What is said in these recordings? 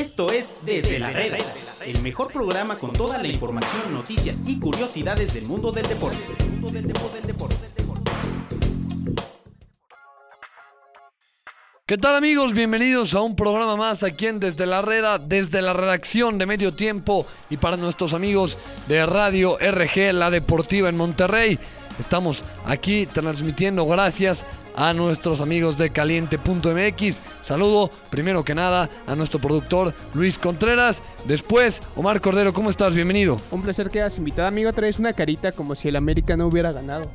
Esto es Desde la Reda, el mejor programa con toda la información, noticias y curiosidades del mundo del deporte. ¿Qué tal amigos? Bienvenidos a un programa más aquí en Desde la Reda, desde la redacción de Medio Tiempo y para nuestros amigos de Radio RG, la Deportiva en Monterrey. Estamos aquí transmitiendo gracias a nuestros amigos de caliente.mx. Saludo primero que nada a nuestro productor Luis Contreras. Después, Omar Cordero, ¿cómo estás? Bienvenido. Un placer que hayas invitado, amigo. Traes una carita como si el América no hubiera ganado.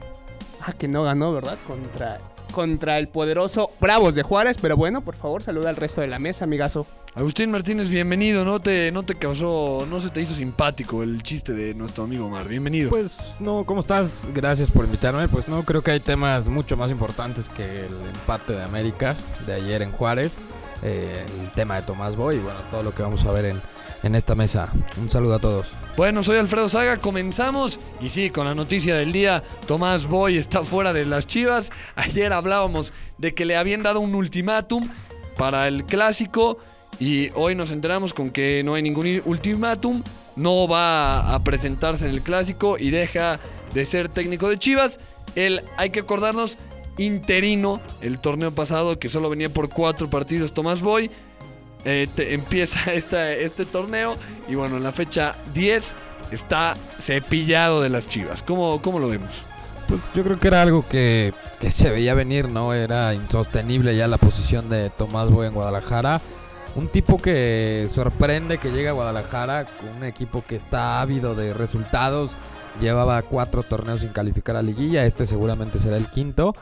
Ah, que no ganó, ¿verdad? Contra, contra el poderoso Bravos de Juárez. Pero bueno, por favor, saluda al resto de la mesa, amigazo. Agustín Martínez, bienvenido. No te, no te causó, no se te hizo simpático el chiste de nuestro amigo Omar. Bienvenido. Pues no, ¿cómo estás? Gracias por invitarme. Pues no, creo que hay temas mucho más importantes que el empate de América de ayer en Juárez. El tema de Tomás Boy y bueno, todo lo que vamos a ver en, en esta mesa. Un saludo a todos. Bueno, soy Alfredo Saga, comenzamos y sí, con la noticia del día, Tomás Boy está fuera de las Chivas. Ayer hablábamos de que le habían dado un ultimátum para el clásico y hoy nos enteramos con que no hay ningún ultimátum, no va a presentarse en el clásico y deja de ser técnico de Chivas. Él, hay que acordarnos, interino el torneo pasado que solo venía por cuatro partidos Tomás Boy. Eh, empieza esta- este torneo y bueno, en la fecha 10 está cepillado de las chivas. ¿Cómo, cómo lo vemos? Pues yo creo que era algo que, que se veía venir, ¿no? Era insostenible ya la posición de Tomás Boy en Guadalajara. Un tipo que sorprende que llega a Guadalajara con un equipo que está ávido de resultados. Llevaba cuatro torneos sin calificar a liguilla. Este seguramente será el quinto.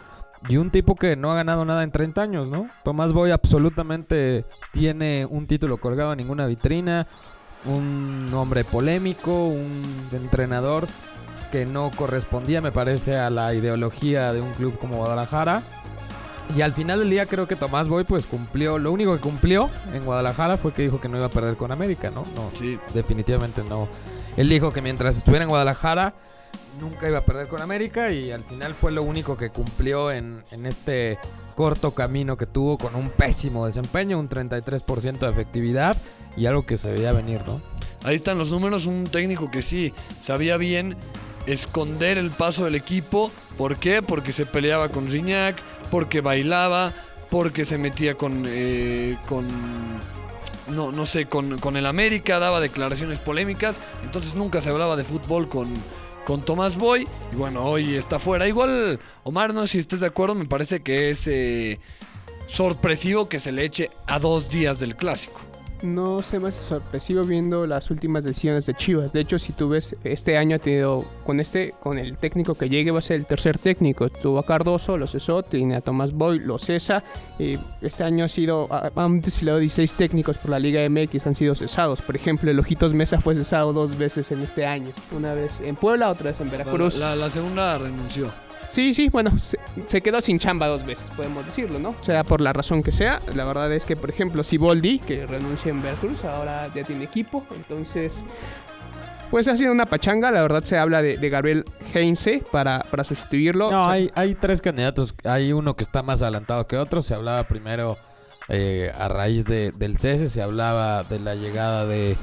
Y un tipo que no ha ganado nada en 30 años, ¿no? Tomás Boy absolutamente tiene un título colgado en ninguna vitrina. Un hombre polémico, un entrenador que no correspondía, me parece, a la ideología de un club como Guadalajara. Y al final del día creo que Tomás Boy pues cumplió, lo único que cumplió en Guadalajara fue que dijo que no iba a perder con América, ¿no? No, Sí. definitivamente no. Él dijo que mientras estuviera en Guadalajara nunca iba a perder con América y al final fue lo único que cumplió en, en este corto camino que tuvo con un pésimo desempeño, un 33% de efectividad y algo que se veía venir, ¿no? Ahí están los números, un técnico que sí sabía bien esconder el paso del equipo. ¿Por qué? Porque se peleaba con Gignac, porque bailaba, porque se metía con... eh, con no, no sé, con, con el América, daba declaraciones polémicas, entonces nunca se hablaba de fútbol con, con Tomás Boy. Y bueno, hoy está fuera. Igual, Omar, no sé si estés de acuerdo, me parece que es eh, sorpresivo que se le eche a dos días del clásico. No sé más sorpresivo viendo las últimas decisiones de Chivas. De hecho, si tú ves, este año ha tenido, con este, con el técnico que llegue va a ser el tercer técnico. Tuvo a Cardoso, lo cesó, tiene a Tomás Boy, lo cesa. Y este año ha sido, ha- han desfilado 16 técnicos por la Liga MX, han sido cesados. Por ejemplo, el Ojitos Mesa fue cesado dos veces en este año. Una vez en Puebla, otra vez en Veracruz. La, la segunda renunció. Sí, sí, bueno, se, se quedó sin chamba dos veces, podemos decirlo, ¿no? O sea, por la razón que sea. La verdad es que, por ejemplo, Siboldi, que renuncia en Veracruz, ahora ya tiene equipo. Entonces, pues ha sido una pachanga. La verdad se habla de, de Gabriel Heinze para, para sustituirlo. No, O sea, hay, hay tres candidatos. Hay uno que está más adelantado que otro. Se hablaba primero eh, a raíz de- del cese, se hablaba de la llegada de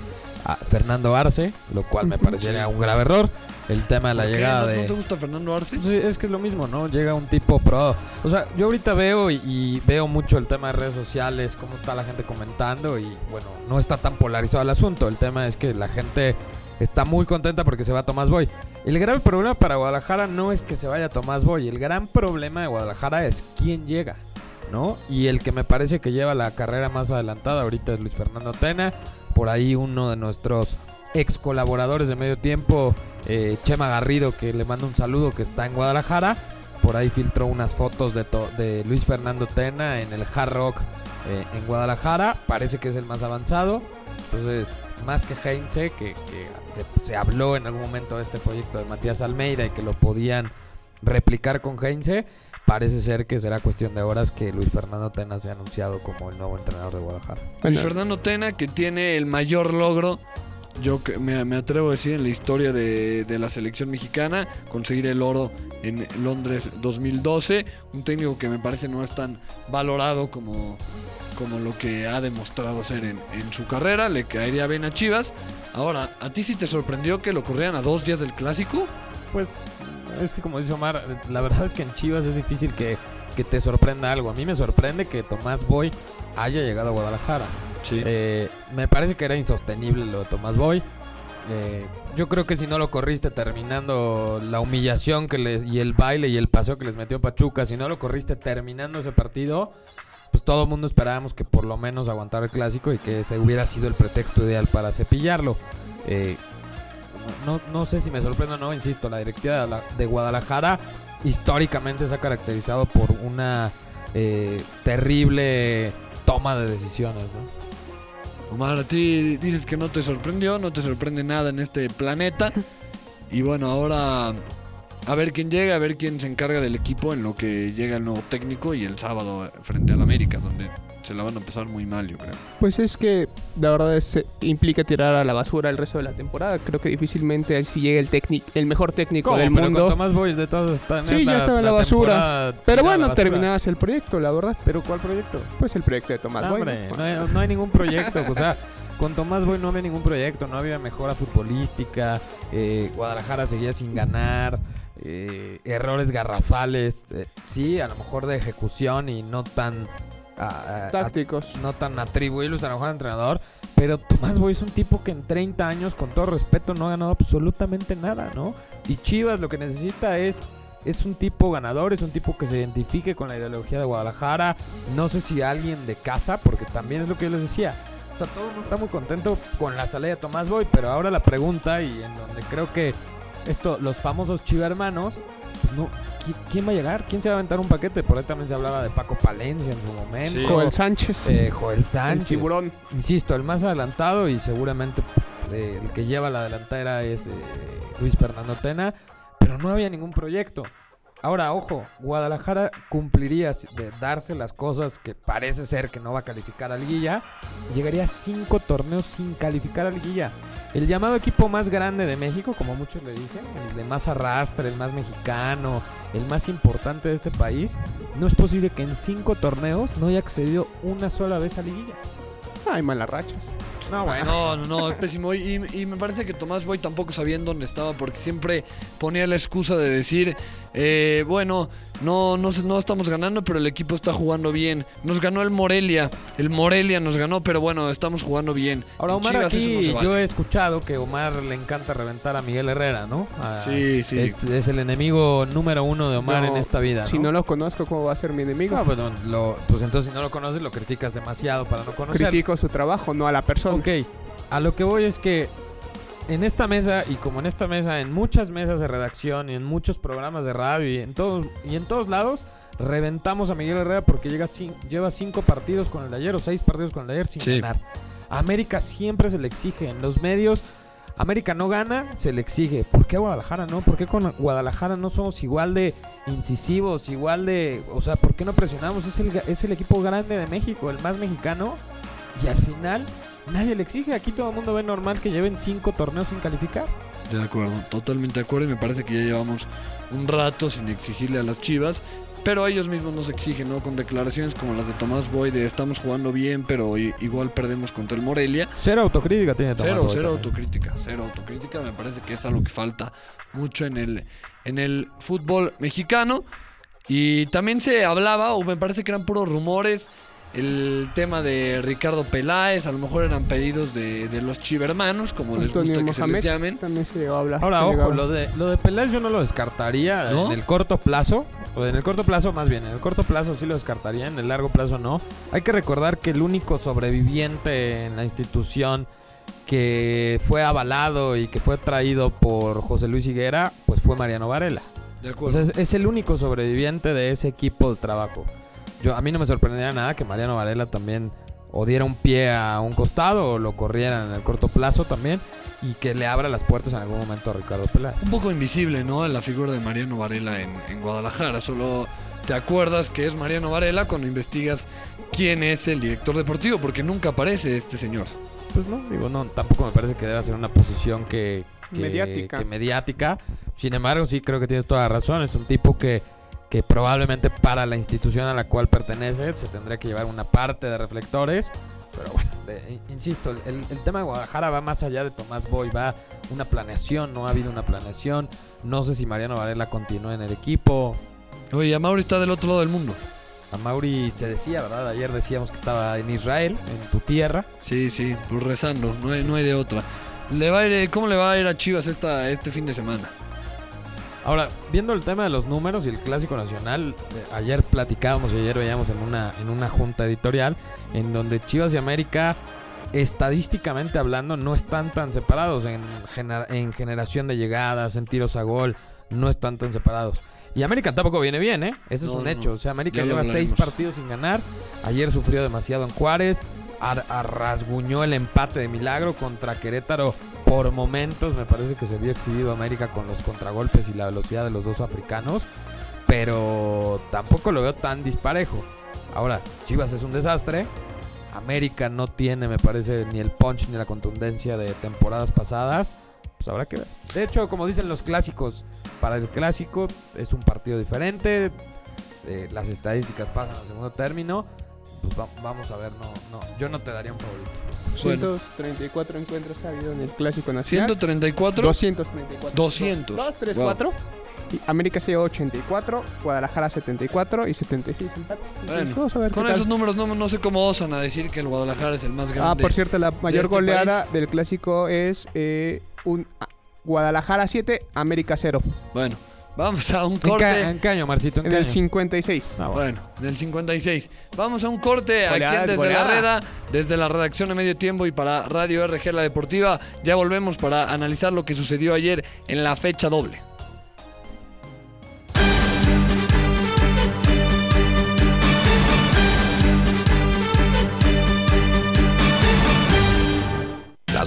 Fernando Arce, lo cual me parecería un grave error. El tema de la ¿Por qué? llegada ¿No, de... ¿No te gusta Fernando Arce? Sí, es que es lo mismo, ¿no? Llega un tipo pro. O sea, yo ahorita veo y, y veo mucho el tema de redes sociales, cómo está la gente comentando y bueno, no está tan polarizado el asunto. El tema es que la gente está muy contenta porque se va Tomás Boy. El grave problema para Guadalajara no es que se vaya Tomás Boy, el gran problema de Guadalajara es quién llega, ¿no? Y el que me parece que lleva la carrera más adelantada ahorita es Luis Fernando Tena. Por ahí uno de nuestros ex colaboradores de medio tiempo, eh, Chema Garrido, que le mando un saludo, que está en Guadalajara. Por ahí filtró unas fotos de, Luis Fernando Tena en el Hard Rock eh, en Guadalajara. Parece que es el más avanzado. Entonces, más que Heinze, que, que se, se habló en algún momento de este proyecto de Matías Almeida y que lo podían replicar con Heinze, parece ser que será cuestión de horas que Luis Fernando Tena sea anunciado como el nuevo entrenador de Guadalajara. bueno, Luis Fernando Tena, que tiene el mayor logro, yo que- me, me atrevo a decir, en la historia de, de la selección mexicana, conseguir el oro en Londres 2012. Un técnico que me parece no es tan valorado como, como lo que ha demostrado ser en, en su carrera, le caería bien a Chivas. Ahora, ¿a ti sí te sorprendió que lo corrieran a dos días del clásico? Pues es que como dice Omar, la verdad es que en Chivas es difícil que, que te sorprenda algo. A mí me sorprende que Tomás Boy haya llegado a Guadalajara. Sí. Eh, me parece que era insostenible lo de Tomás Boy. Eh, yo creo que si no lo corriste terminando la humillación que les, y el baile y el paseo que les metió Pachuca, si no lo corriste terminando ese partido, pues todo el mundo esperábamos que por lo menos aguantara el clásico y que ese hubiera sido el pretexto ideal para cepillarlo. Eh, no, no sé si me sorprende o no, insisto, la directiva de, la- de Guadalajara históricamente se ha caracterizado por una eh, terrible toma de decisiones, ¿no? Omar, a ti dices que no te sorprendió, no te sorprende nada en este planeta. Y bueno, ahora a ver quién llega, a ver quién se encarga del equipo en lo que llega el nuevo técnico y el sábado frente al América, donde se la van a pasar muy mal, yo creo. Pues es que la verdad es, eh, implica tirar a la basura el resto de la temporada. Creo que difícilmente si llega el técnico, el mejor técnico del Pero mundo. con Tomás Boy de todos están Sí, ya estaba en la basura. Pero bueno, basura. terminabas el proyecto, la verdad. ¿Pero cuál proyecto? Pues el proyecto de Tomás No, Boy, hombre, ¿no? no hay, no hay ningún proyecto. o sea, con Tomás Boy no había ningún proyecto, no había mejora futbolística. eh, Guadalajara seguía sin ganar. eh, errores garrafales. eh, sí, a lo mejor de ejecución y no tan. Ah, ah, Tácticos. no tan atribuibles a lo mejor al entrenador. Pero Tomás Boy es un tipo que en 30 años, con todo respeto, no ha ganado absolutamente nada, ¿no? Y Chivas lo que necesita es. Es un tipo ganador, es un tipo que se identifique con la ideología de Guadalajara. No sé si alguien de casa, porque también es lo que yo les decía. O sea, todo el mundo está muy contento con la salida de Tomás Boy, pero ahora la pregunta, y en donde creo que esto, los famosos chivermanos, pues no, ¿qui- ¿quién va a llegar? ¿Quién se va a aventar un paquete? Por ahí también se hablaba de Paco Palencia en su momento. Sí. Joel Sánchez. Eh, Joel el Sánchez. tiburón. Insisto, el más adelantado y seguramente eh, el que lleva la delantera es eh, Luis Fernando Tena, pero no había ningún proyecto. Ahora, ojo, Guadalajara cumpliría de darse las cosas que parece ser que no va a calificar a Liguilla. Llegaría a cinco torneos sin calificar a Liguilla. El llamado equipo más grande de México, como muchos le dicen, el de más arrastre, el más mexicano, el más importante de este país, no es posible que en cinco torneos no haya accedido una sola vez a Liguilla. Hay malas rachas. No, bueno. No, no, no, es pésimo. Y, y me parece que Tomás Boy tampoco sabía en dónde estaba porque siempre ponía la excusa de decir, eh, bueno, no, no, no estamos ganando, pero el equipo está jugando bien. Nos ganó el Morelia, el Morelia nos ganó, pero bueno, estamos jugando bien. Ahora, Omar, Chivas aquí no vale. yo he escuchado que Omar le encanta reventar a Miguel Herrera, ¿no? A- Sí, sí. Es, es el enemigo número uno de Omar No, en esta vida. Si no lo conozco, ¿cómo va a ser mi enemigo? No, pues, lo- pues entonces si no lo conoces lo criticas demasiado para no conocerlo. Critico su trabajo, no a la persona. Ok, a lo que voy es que en esta mesa y como en esta mesa, en muchas mesas de redacción y en muchos programas de radio y en todos y en todos lados reventamos a Miguel Herrera porque llega lleva cinco partidos con el de ayer o seis partidos con el de ayer sin Sí. ganar. A América siempre se le exige en los medios. América no gana, se le exige. ¿Por qué Guadalajara no? ¿Por qué con Guadalajara no somos igual de incisivos, igual de... O sea, ¿por qué no presionamos? Es el, es el equipo grande de México, el más mexicano. Y al final nadie le exige. Aquí todo el mundo ve normal que lleven cinco torneos sin calificar. De acuerdo, totalmente de acuerdo. Y me parece que ya llevamos un rato sin exigirle a las chivas. Pero ellos mismos nos exigen, ¿no? Con declaraciones como las de Tomás Boy de estamos jugando bien, pero igual perdemos contra el Morelia. Cero autocrítica tiene Tomás Cero, Boy cero también. autocrítica, cero autocrítica. Me parece que es algo que falta mucho en el, en el fútbol mexicano. Y también se hablaba, o me parece que eran puros rumores, el tema de Ricardo Peláez. A lo mejor eran pedidos de, de los chivermanos, como les gusta que se les llamen. También se llegó a hablar. Ahora, ojo, lo de, lo de Peláez yo no lo descartaría ¿No? en el corto plazo. O en el corto plazo, más bien, en el corto plazo sí lo descartaría, en el largo plazo no. Hay que recordar que el único sobreviviente en la institución que fue avalado y que fue traído por José Luis Higuera, pues fue Mariano Varela. De O acuerdo. sea, es, es el único sobreviviente de ese equipo de trabajo. Yo, a mí no me sorprendería nada que Mariano Varela también o diera un pie a un costado o lo corrieran en el corto plazo también y que le abra las puertas en algún momento a Ricardo Peláez. un poco invisible, ¿no? La figura de Mariano Varela en, en Guadalajara. Solo te acuerdas que es Mariano Varela cuando investigas quién es el director deportivo, porque nunca aparece este señor. Pues no, digo, no, tampoco me parece que deba ser una posición que, que- Mediática. que mediática. Sin embargo, sí creo que tienes toda la razón. Es un tipo que, que probablemente para la institución a la cual pertenece se tendría que llevar una parte de reflectores. Pero bueno, de- insisto, el, el tema de Guadalajara va más allá de Tomás Boy, va una planeación, no ha habido una planeación. No sé si Mariano Varela continúa en el equipo. Oye, Mauri está del otro lado del mundo. A Mauri se decía, ¿verdad? Ayer decíamos que estaba en Israel, en tu tierra. Sí, sí, pues rezando, no hay, no hay de otra. Le va a ir, ¿Cómo le va a ir a Chivas esta, este fin de semana? Ahora, viendo el tema de los números y el clásico nacional, eh, ayer platicábamos y ayer veíamos en una, en una junta editorial en donde Chivas y América, estadísticamente hablando, no están tan separados en, gener- en generación de llegadas, en tiros a gol, no están tan separados. Y América tampoco viene bien, ¿eh? Eso es No, un no. hecho. O sea, América lleva seis partidos sin ganar. Ayer sufrió demasiado en Juárez. ar- Arrasguñó el empate de milagro contra Querétaro por momentos. Me parece que se vio exhibido América con los contragolpes y la velocidad de los dos africanos. Pero tampoco lo veo tan disparejo. Ahora, Chivas es un desastre. América no tiene, me parece, ni el punch ni la contundencia de temporadas pasadas. Pues habrá que ver. De hecho, como dicen los clásicos, para el clásico es un partido diferente. eh, las estadísticas pasan al segundo término. Pues va- vamos a ver, no, no, yo no te daría un favorito. Bueno, 234 encuentros ha habido en el Clásico Nacional. 134. 234. 200. 2, 3, Wow. 4. Y América se llevó 84, Guadalajara 74 y 76 empates. Bueno, vamos a ver Con esos números no, no sé cómo osan a decir que el Guadalajara es el más grande. Ah, por cierto, la mayor este goleada país. del Clásico es eh, un ah, Guadalajara 7, América 0. Bueno, vamos a un ¿En corte. en qué año, Marcito? ¿En En qué el año? 56. Ah, bueno. Bueno, del 56. Vamos a un corte aquí en desde la reda, desde la redacción de Medio Tiempo y para Radio RG La Deportiva. Ya volvemos para analizar lo que sucedió ayer en la fecha doble.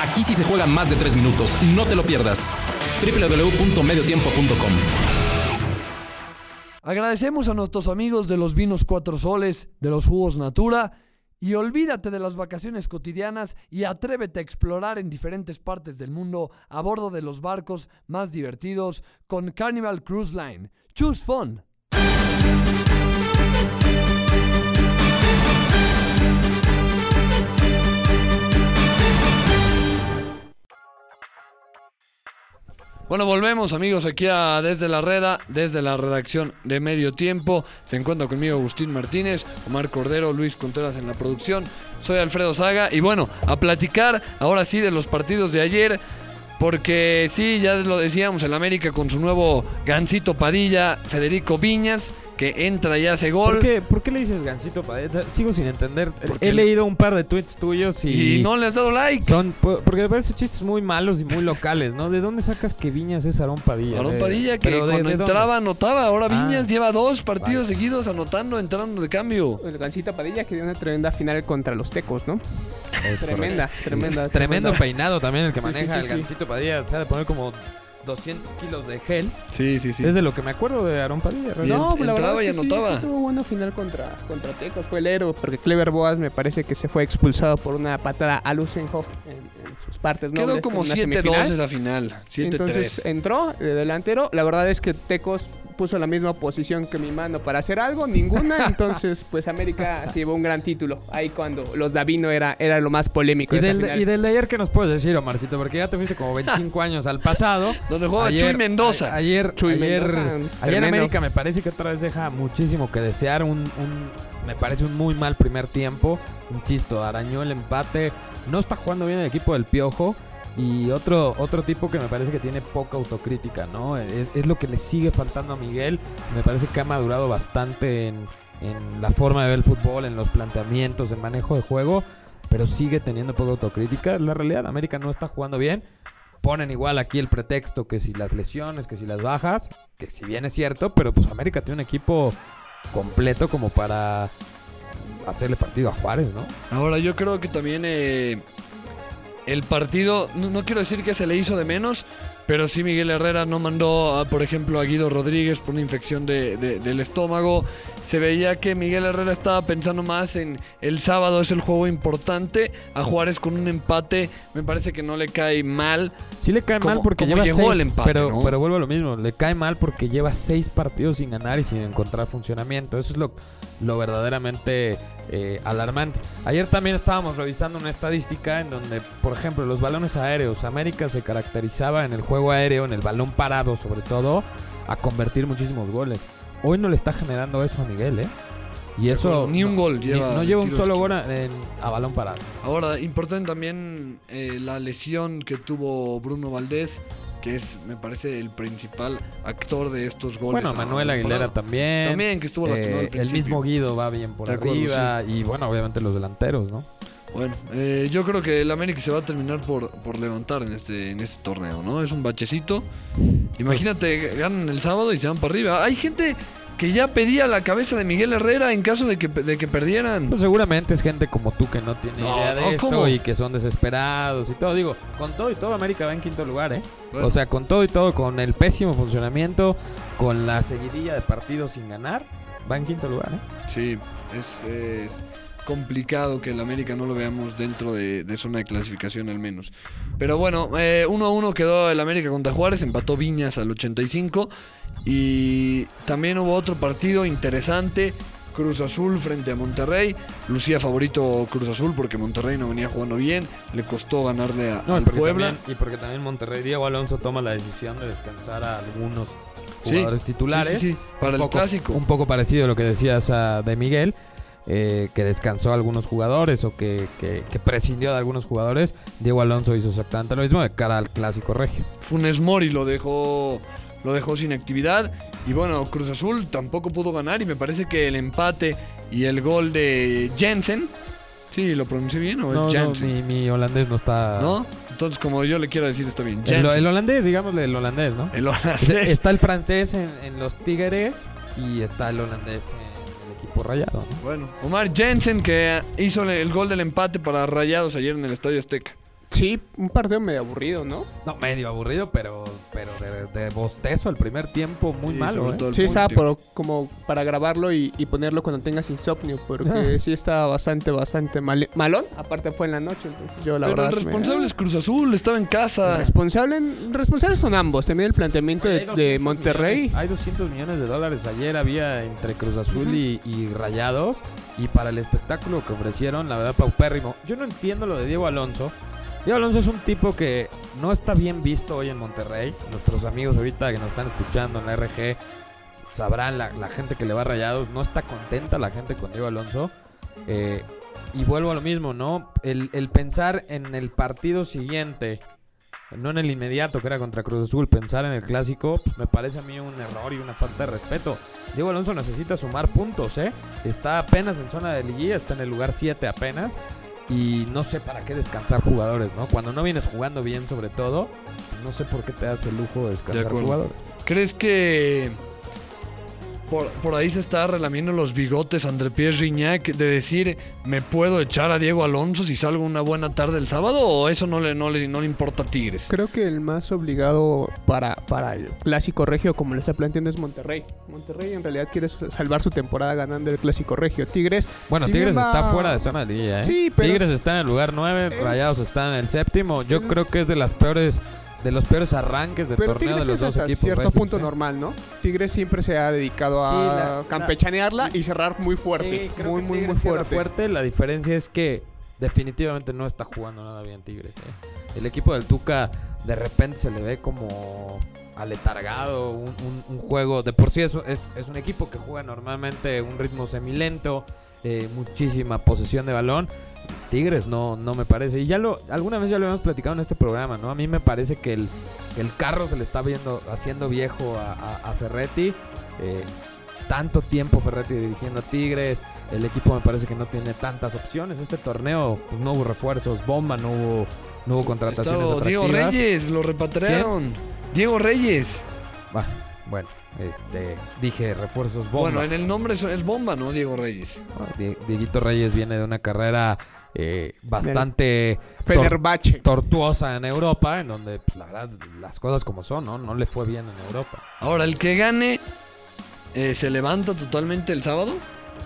Aquí sí se juegan más de tres minutos. No te lo pierdas. www.mediotiempo.com Agradecemos a nuestros amigos de los vinos Cuatro Soles, de los jugos Natura. Y olvídate de las vacaciones cotidianas y atrévete a explorar en diferentes partes del mundo a bordo de los barcos más divertidos con Carnival Cruise Line. Choose fun. Bueno, volvemos amigos aquí a Desde la Reda, desde la redacción de Medio Tiempo. Se encuentra conmigo Agustín Martínez, Omar Cordero, Luis Contreras en la producción. Soy Alfredo Saga y bueno, a platicar ahora sí de los partidos de ayer. Porque sí, ya lo decíamos, el América con su nuevo Gancito Padilla, Federico Viñas, que entra y hace gol. ¿Por qué, ¿Por qué le dices Gancito Padilla? Sigo sin entender. Porque He el- leído un par de tweets tuyos y, Y no le has dado like. son po- porque me parecen chistes muy malos y muy locales, ¿no? ¿De dónde sacas que Viñas es Aarón Padilla? Aarón Padilla que de- cuando de dónde? entraba anotaba. Ahora Ah, Viñas lleva dos partidos vale. seguidos anotando, entrando de cambio. El Gancita Padilla que dio una tremenda final contra los Tecos, ¿no? Es Tremenda, tremenda. Tremendo tremenda. peinado también el que Sí, maneja sí, el sí. Gancito Padilla. Se ha de poner como 200 kilos de gel. Sí, sí, sí. Es de lo que me acuerdo de Aarón Padilla. Y No, en- la verdad entraba es y que sí, anotaba. sí tuvo buena final contra, contra Tecos. Fue el héroe, porque Clever Boas me parece que se fue expulsado por una patada a Lusenhoff en, en sus partes Quedó nobles como en una 7-2 semifinal. esa final. 7-3. Entonces entró de delantero. La verdad es que Tecos puso la misma posición que mi mano para hacer algo, ninguna. Entonces, pues América se llevó un gran título. Ahí cuando los Davino era, era lo más polémico. Y de del, final. y del de ayer, ¿qué nos puedes decir, Omarcito? Porque ya te fuiste como 25 años al pasado. Donde jugaba Ayer- Chuy Mendoza. a- Ayer, Chuy ayer, Mendoza, ayer. América me parece que otra vez deja muchísimo que desear. Un, un- me parece un muy mal primer tiempo. Insisto, arañó el empate. No está jugando bien el equipo del Piojo. Y otro, otro tipo que me parece que tiene poca autocrítica, ¿no? Es, lo que le sigue faltando a Miguel. Me parece que ha madurado bastante en, en la forma de ver el fútbol, en los planteamientos, en manejo de juego, pero sigue teniendo poca autocrítica. La realidad, América no está jugando bien. Ponen igual aquí el pretexto que si las lesiones, que si las bajas, que si bien es cierto, pero pues América tiene un equipo completo como para hacerle partido a Juárez, ¿no? Ahora, yo creo que también eh, el partido, no, no quiero decir que se le hizo de menos, pero sí Miguel Herrera no mandó, a, por ejemplo, a Guido Rodríguez por una infección de- de- del estómago. Se veía que Miguel Herrera estaba pensando más en el sábado es el juego importante. A Juárez con un empate me parece que no le cae mal. Sí le cae Como- mal porque lleva llegó seis, el empate, pero, ¿no? pero vuelvo a lo mismo, le cae mal porque lleva seis partidos sin ganar y sin encontrar funcionamiento. Eso es lo, lo verdaderamente eh, alarmante. Ayer también estábamos revisando una estadística en donde, por ejemplo, los balones aéreos, América se caracterizaba en el juego aéreo, en el balón parado sobre todo, a convertir muchísimos goles. Hoy no le está generando eso a Miguel, ¿eh? Y eso... Ni un gol ni- lleva. no lleva un solo gol a, en- a balón parado. Ahora, importante también eh, la lesión que tuvo Bruno Valdés, que es, me parece, el principal actor de estos goles. Bueno, Manuel balón Aguilera también. También, que estuvo lastimado al Eh, el principio. mismo Guido va bien por acuerdo, arriba. Y bueno, obviamente los delanteros, ¿no? Bueno, eh, yo creo que el América se va a terminar por, por levantar en este, en este torneo, ¿no? Es un bachecito. Imagínate, ganan el sábado y se van para arriba. Hay gente que ya pedía la cabeza de Miguel Herrera en caso de que, de que perdieran. Pues seguramente es gente como tú que no tiene No, idea de no, esto ¿cómo? y que son desesperados y todo. Digo, con todo y todo América va en quinto lugar, ¿eh? Bueno. O sea, con todo y todo, con el pésimo funcionamiento, con la seguidilla de partidos sin ganar, va en quinto lugar, ¿eh? Sí, es, es complicado que el América no lo veamos dentro de, de zona de clasificación al menos. Pero bueno, eh, uno a uno quedó el América contra Juárez, empató Viñas al 85 y también hubo otro partido interesante. Cruz Azul frente a Monterrey. Lucía favorito Cruz Azul porque Monterrey no venía jugando bien. Le costó ganarle a, No, al Puebla. también- y porque también Monterrey, Diego Alonso toma la decisión de descansar a algunos jugadores Sí, titulares. sí, sí, para un el poco- clásico. Un poco parecido a lo que decías ah, de Miguel, eh, que descansó a algunos jugadores o que, que- que prescindió de algunos jugadores. Diego Alonso hizo exactamente lo mismo de cara al clásico regio. Funes Mori lo dejó lo dejó sin actividad y bueno Cruz Azul tampoco pudo ganar y me parece que el empate y el gol de Jensen sí lo pronuncié bien o No, es no, Jensen mi, mi holandés no está. ¿No? entonces como yo le quiero decir está bien El, el holandés, digámosle el holandés, ¿no? el holandés. Está el francés en, en los Tigres y está el holandés en el equipo rayado. ¿no? bueno Omar Jensen que hizo el gol del empate para Rayados ayer en el Estadio Azteca Sí, un partido medio aburrido, ¿no? No, medio aburrido, pero, pero de, de bostezo el primer tiempo muy Sí, malo. ¿eh? Sí, estaba por- como para grabarlo y, y ponerlo cuando tengas insomnio, porque sí estaba bastante, bastante mal- malón. Aparte fue en la noche, entonces yo la pero verdad... el me- responsable es Cruz Azul estaba en casa Responsable, responsables son ambos. También el planteamiento de, Hay de 200 Monterrey. millones- hay 200 millones de dólares ayer había entre Cruz Azul y, y Rayados. Y para el espectáculo que ofrecieron, la verdad, paupérrimo. Yo no entiendo lo de Diego Alonso. Diego Alonso es un tipo que no está bien visto hoy en Monterrey. Nuestros amigos ahorita que nos están escuchando en la RG sabrán, la, gente que le va Rayados, no está contenta la gente con Diego Alonso. Eh, y vuelvo a lo mismo, ¿no? El, el pensar en el partido siguiente no en el inmediato que era contra Cruz Azul, pensar en el clásico, pues me parece a mí un error y una falta de respeto. Diego Alonso necesita sumar puntos, ¿eh? Está apenas en zona de liguilla, está en el lugar 7 apenas. Y no sé para qué descansar jugadores, ¿no? Cuando no vienes jugando bien, sobre todo, no sé por qué te das el lujo de descansar acuerdo. jugadores. ¿Crees que por, por ahí se está relamiendo los bigotes André Pierre Gignac de decir me puedo echar a Diego Alonso si salgo una buena tarde el sábado o eso no le, no le, no le importa a Tigres? Creo que el más obligado para, para el clásico regio, como lo está planteando, es Monterrey. Monterrey en realidad quiere salvar su temporada ganando el clásico regio. Tigres. Bueno, si Tigres va- está fuera de zona de liguilla, ¿eh? Sí, pero- Tigres está en el lugar 9, Es- Rayados está en el séptimo. Yo es- creo que es de las peores, de los peores arranques del Pero torneo Tigres de los es dos hasta equipos. cierto punto ¿eh? normal, ¿no? Tigres siempre se ha dedicado a Sí, la- la- campechanearla y cerrar muy fuerte. Sí, creo muy, que muy, muy Tigres cierra fuerte. La diferencia es que definitivamente no está jugando nada bien Tigres. ¿eh? El equipo del Tuca de repente se le ve como aletargado, un, un- un juego. De por sí es, es, es un equipo que juega normalmente un ritmo semilento, eh, muchísima posesión de balón. Tigres no, no me parece. Y ya lo, alguna vez ya lo hemos platicado en este programa, ¿no? A mí me parece que el, el carro se le está viendo, haciendo viejo a, a- a Ferretti. Eh, tanto tiempo Ferretti dirigiendo a Tigres. El equipo me parece que no tiene tantas opciones. Este torneo pues, no hubo refuerzos, bomba, no hubo, no hubo contrataciones Diego. Reyes, lo repatriaron. Diego Reyes. Bah, bueno, este, dije refuerzos bomba. Bueno, en el nombre es, es bomba, ¿no? Diego Reyes. Die- Dieguito Reyes viene de una carrera eh, bastante tor- tortuosa en Europa, en donde pues, la verdad las cosas como son, ¿no? No le fue bien en Europa. Ahora, el que gane eh, se levanta totalmente el sábado.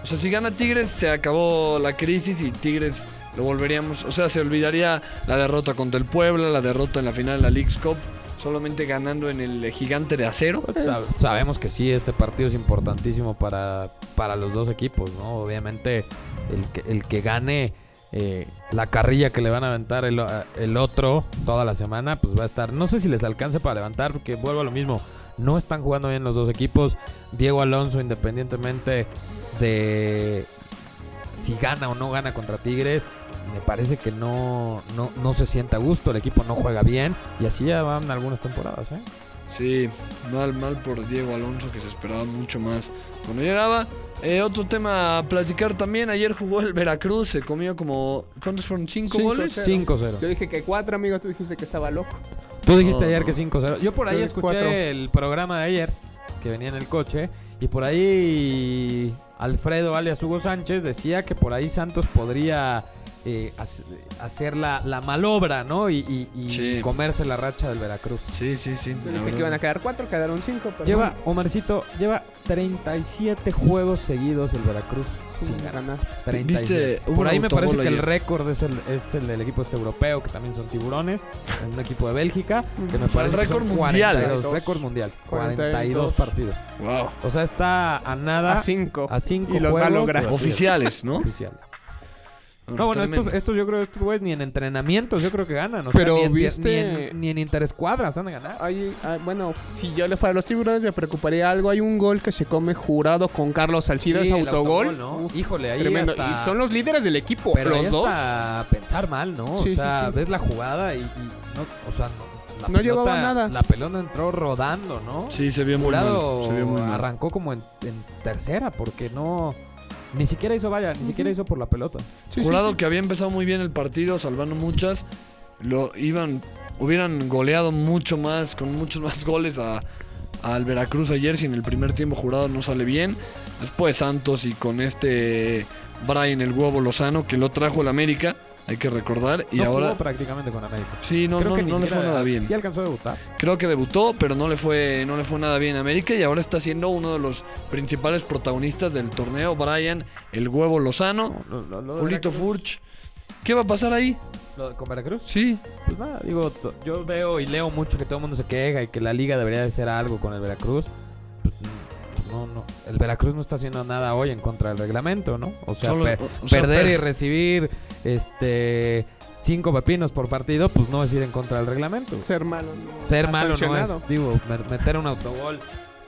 O sea, si gana Tigres, se acabó la crisis y Tigres lo volveríamos. O sea, se olvidaría la derrota contra el Puebla, la derrota en la final de la League's Cup, solamente ganando en el gigante de acero. Pues, sab- sabemos que sí, este partido es importantísimo para, para los dos equipos, ¿no? Obviamente el que, el que gane eh, la carrilla que le van a aventar el, el otro toda la semana, pues va a estar, no sé si les alcance para levantar, porque vuelvo a lo mismo, no están jugando bien los dos equipos. Diego Alonso, independientemente de si gana o no gana contra Tigres, me parece que no, no, no se siente a gusto, el equipo no juega bien y así ya van algunas temporadas, ¿eh? Sí, mal, mal por Diego Alonso, que se esperaba mucho más cuando llegaba. Eh, otro tema a platicar también. Ayer jugó el Veracruz, se comió como. ¿Cuántos fueron? ¿Cinco, Cinco, goles? cero. 5-0. Yo dije que cuatro, amigo. Tú dijiste que estaba loco. Tú dijiste No, ayer no. que 5-0. Yo por ahí Yo escuché cuatro. el programa de ayer, que venía en el coche, y por ahí Alfredo alias Hugo Sánchez decía que por ahí Santos podría eh, hac- hacer la, la malobra, ¿no? Y, y- y Sí. comerse la racha del Veracruz. Sí, sí, sí. Yo dije que iban a quedar cuatro, quedaron cinco. Pero Lleva, Omarcito, lleva 37 juegos seguidos el Veracruz sin sin ganar. ganar. 37. ¿Viste? Hubo Por ahí me parece que el récord es el, es el del equipo este europeo, que también son tiburones, en un equipo de Bélgica, que me O sea, el parece que son récord mundial. 42, récord mundial, 42 42 partidos. Wow. O sea, está a nada, A cinco. a 5 Y los va a lograr. Oficiales, ¿no? Oficiales. No, bueno, estos, estos yo creo, estos güeyes ni en entrenamientos yo creo que ganan. O Pero sea, ni en, viste- ni en, ni en interescuadras van a ganar. Hay, bueno, si yo le fuera a los tiburones me preocuparía algo. Hay un gol que se come jurado con Carlos Salcido, Sí, es el autogol. ¿no? Uf, Híjole, ahí tremendo. hasta- Y son los líderes del equipo, Pero ahí los dos. hasta pensar mal, ¿no? Sí, o sea, sí. ves la jugada y, y no, o sea, no, la No llevaba pelota- nada. La pelota entró rodando, ¿no? Sí, se vio muy mal. Se vio muy mal. arrancó como en, en tercera porque no ni siquiera hizo vaya, ni siquiera hizo por la pelota. Sí, sí, Jurado sí. que había empezado muy bien el partido, salvando muchas. Lo iban, hubieran goleado mucho más, con muchos más goles a, al Veracruz ayer. Si en el primer tiempo Jurado no sale bien. Después Santos y con este Brian el huevo Lozano que lo trajo el América, hay que recordar. Y no ahora prácticamente con América. sí, no, Creo no, que no le fue nada bien. Sí alcanzó a debutar. Creo que debutó, pero no le fue, no le fue nada bien a América y ahora está siendo uno de los principales protagonistas del torneo. Brian el huevo Lozano, No, lo- lo- Julito Furch. ¿Qué va a pasar ahí? lo con Veracruz. Sí, Pues nada, digo, yo veo y leo mucho que todo el mundo se queja y que la liga debería de hacer algo con el Veracruz. Pues no, no. El Veracruz no está haciendo nada hoy en contra del reglamento, ¿no? O sea, Solo- pe- o- o sea, perder per- y recibir este cinco pepinos por partido, pues no es ir en contra del reglamento. Ser malo. no Ser malo no es, digo, me- meter un autogol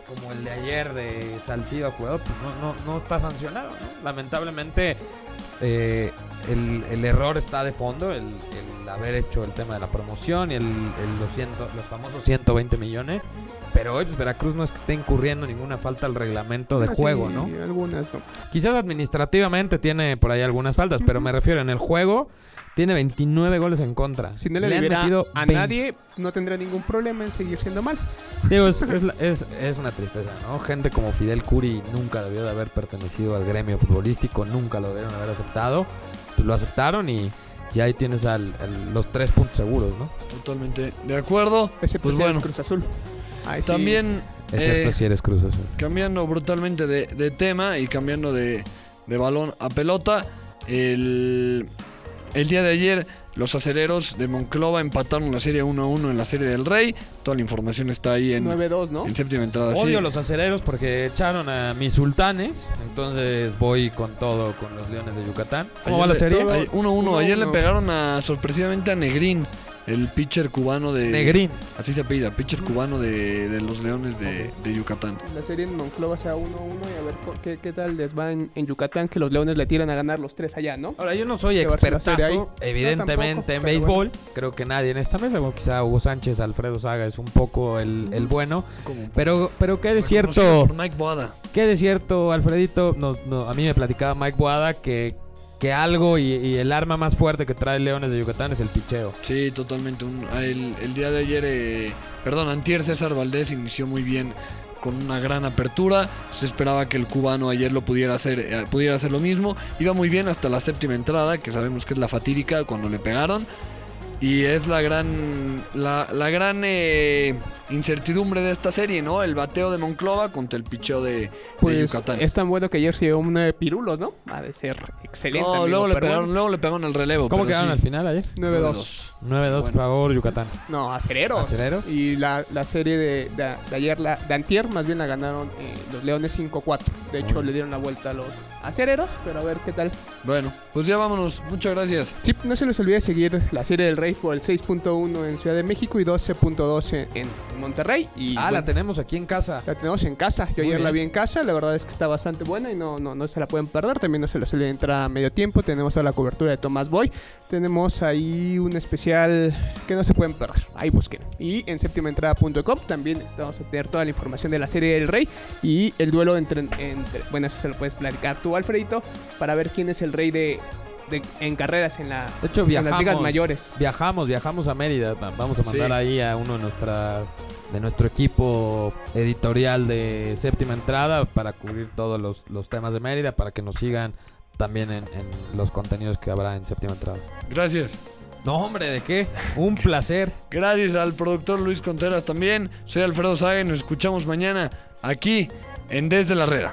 como el de ayer de Salcido a jugador, pues no, no, no está sancionado, ¿no? Lamentablemente eh, el, el error está de fondo, el, el haber hecho el tema de la promoción y el, el- los, ciento- los famosos 120 millones, pero hoy pues, Veracruz no es que esté incurriendo ninguna falta al reglamento de Ah, juego, sí, ¿no? Algunas no. Quizás administrativamente tiene por ahí algunas faltas, pero me refiero en el juego. Tiene 29 goles en contra. Si no le, han libera metido a 20. nadie, no tendrá ningún problema en seguir siendo mal. Digo, es, es la- es- es una tristeza, ¿no? Gente como Fidel Curi nunca debió de haber pertenecido al gremio futbolístico, nunca lo debieron haber aceptado. Pues lo aceptaron y ya ahí tienes al- al- los tres puntos seguros, ¿no? totalmente de acuerdo. Excepto Pues si eres bueno. Cruz Azul. Ahí sí. También Excepto eh, si eres Cruz Azul. cambiando brutalmente de, de tema y cambiando de, de balón a pelota, el, el día de ayer los aceleros de Monclova empataron la serie 1-1 en la serie del Rey. Toda la información está ahí en, 9-2, ¿no? en séptima entrada. sí. Odio los aceleros porque echaron a mis sultanes. Entonces voy con todo con los Leones de Yucatán. ¿Cómo Ayer va la le- serie? todo- Ay, 1-1. Uno, Ayer le uno. pegaron a, sorpresivamente a Negrín. El pitcher cubano de... Green. Así se apellida, pitcher cubano de, de los Leones de, de Yucatán. La serie en Monclova sea 1-1 y a ver qué, qué tal les va en, en Yucatán, que los leones le tiran a ganar los tres allá, ¿no? Ahora, yo no soy expertazo, evidentemente, No, tampoco, en béisbol. Creo que nadie en esta mesa, bueno, quizá Hugo Sánchez, Alfredo Saga es un poco el, el bueno. Pero, pero qué de cierto, por Mike Boada. qué de cierto, Alfredito, no, no, a mí me platicaba Mike Boada que, que algo y, el arma más fuerte que trae Leones de Yucatán es el picheo. Sí, totalmente. El, el día de ayer, eh, perdón, antier César Valdés inició muy bien con una gran apertura. Se esperaba que el cubano ayer lo pudiera hacer, eh, pudiera hacer lo mismo. Iba muy bien hasta la séptima entrada, que sabemos que es la fatídica cuando le pegaron. Y es la gran, la, la gran eh, incertidumbre de esta serie, ¿no? El bateo de Monclova contra el picheo de, de Pues Yucatán. es tan bueno que ayer se dio un de pirulos, ¿no? Ha de ser excelente. No, luego le, pegaron, bueno. luego le pegaron el relevo. ¿Cómo pero quedaron sí. al final ayer? 9-2. 9-2, por favor, Yucatán. No, acereros. ¿Acereros? Y la, la serie de, de- de ayer, la, de antier, más bien la ganaron eh, los Leones 5-4. De hecho, le dieron la vuelta a los acereros, pero a ver qué tal. Bueno, pues ya vámonos. Muchas gracias. Sí, no se les olvide seguir la serie del Rey por el 6.1 en Ciudad de México y 12.2 en, Monterrey. Y Ah, la tenemos aquí en casa. la tenemos en casa. Yo Muy ayer la vi en casa. La verdad es que está bastante buena y no, no, no se la pueden perder. También no se les olvide entrar a medio tiempo. Tenemos toda la cobertura de Tomás Boy. Tenemos ahí un especial que no se pueden perder. Ahí busquen. Y en séptimaentrada.com también vamos a tener toda la información de la serie del Rey y el duelo entre, entre- Bueno, eso se lo puedes platicar tú, Alfredito, para ver quién es el rey de, de- en carreras en la. De hecho, En las ligas mayores. Viajamos, viajamos a Mérida. Va- Vamos a mandar Sí. ahí a uno de nuestras de nuestro equipo editorial de séptima entrada para cubrir todos los, los temas de Mérida, para que nos sigan también en, en los contenidos que habrá en séptima entrada. Gracias. No, hombre, ¿de qué? Un placer. Gracias al productor Luis Contreras también. Soy Alfredo y nos escuchamos mañana aquí en Desde la Reda.